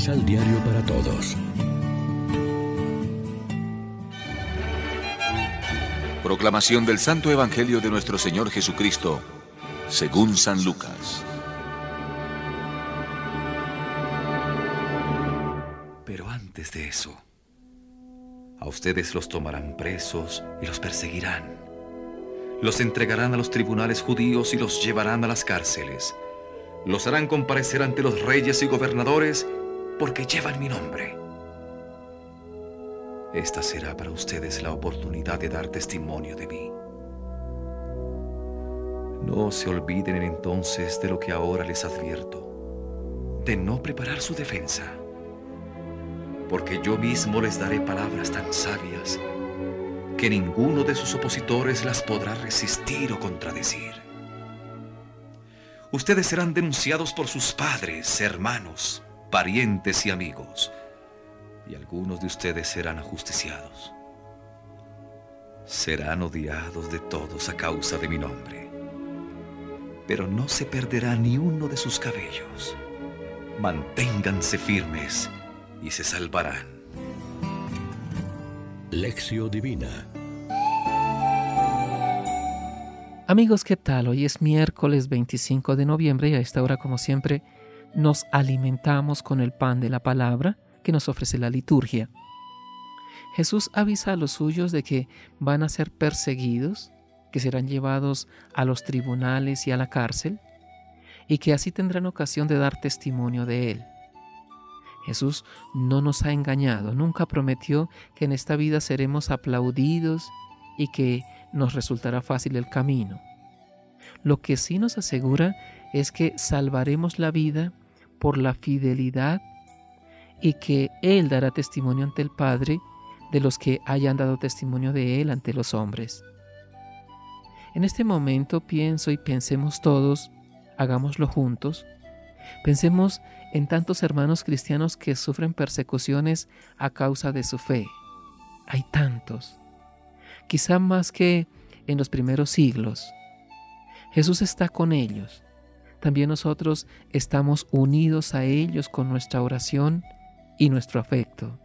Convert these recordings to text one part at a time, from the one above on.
Misal Diario para Todos. Proclamación del Santo Evangelio de nuestro Señor Jesucristo, según San Lucas. Pero antes de eso, a ustedes los tomarán presos y los perseguirán. Los entregarán a los tribunales judíos y los llevarán a las cárceles. Los harán comparecer ante los reyes y gobernadores porque llevan mi nombre. Esta será para ustedes la oportunidad de dar testimonio de mí. No se olviden entonces de lo que ahora les advierto, de no preparar su defensa, porque yo mismo les daré palabras tan sabias que ninguno de sus opositores las podrá resistir o contradecir. Ustedes serán denunciados por sus padres, hermanos, parientes y amigos y algunos de ustedes serán ajusticiados. Serán odiados de todos a causa de mi nombre, pero no se perderá ni uno de sus cabellos. Manténganse firmes y se salvarán. Lección Divina Amigos, ¿qué tal? Hoy es miércoles 25 de noviembre y a esta hora, como siempre, nos alimentamos con el pan de la palabra que nos ofrece la liturgia. Jesús avisa a los suyos de que van a ser perseguidos, que serán llevados a los tribunales y a la cárcel, y que así tendrán ocasión de dar testimonio de Él. Jesús no nos ha engañado, nunca prometió que en esta vida seremos aplaudidos y que nos resultará fácil el camino. Lo que sí nos asegura es que salvaremos la vida por la fidelidad y que Él dará testimonio ante el Padre de los que hayan dado testimonio de Él ante los hombres. En este momento pienso y pensemos todos, hagámoslo juntos, pensemos en tantos hermanos cristianos que sufren persecuciones a causa de su fe. Hay tantos, quizá más que en los primeros siglos. Jesús está con ellos. También nosotros estamos unidos a ellos con nuestra oración y nuestro afecto.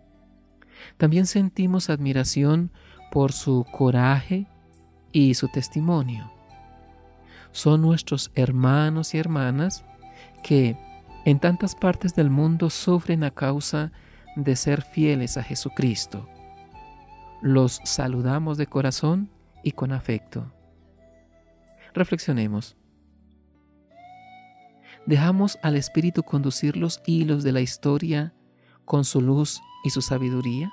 También sentimos admiración por su coraje y su testimonio. Son nuestros hermanos y hermanas que en tantas partes del mundo sufren a causa de ser fieles a Jesucristo. Los saludamos de corazón y con afecto. Reflexionemos. Dejamos al Espíritu conducir los hilos de la historia con su luz y su sabiduría?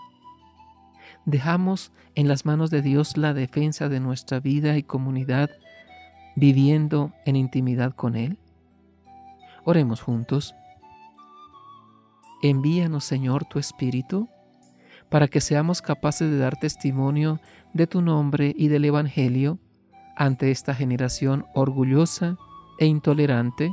¿Dejamos en las manos de Dios la defensa de nuestra vida y comunidad viviendo en intimidad con Él? Oremos juntos. Envíanos, Señor, tu Espíritu, para que seamos capaces de dar testimonio de tu nombre y del Evangelio ante esta generación orgullosa e intolerante.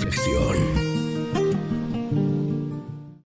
Reflexión.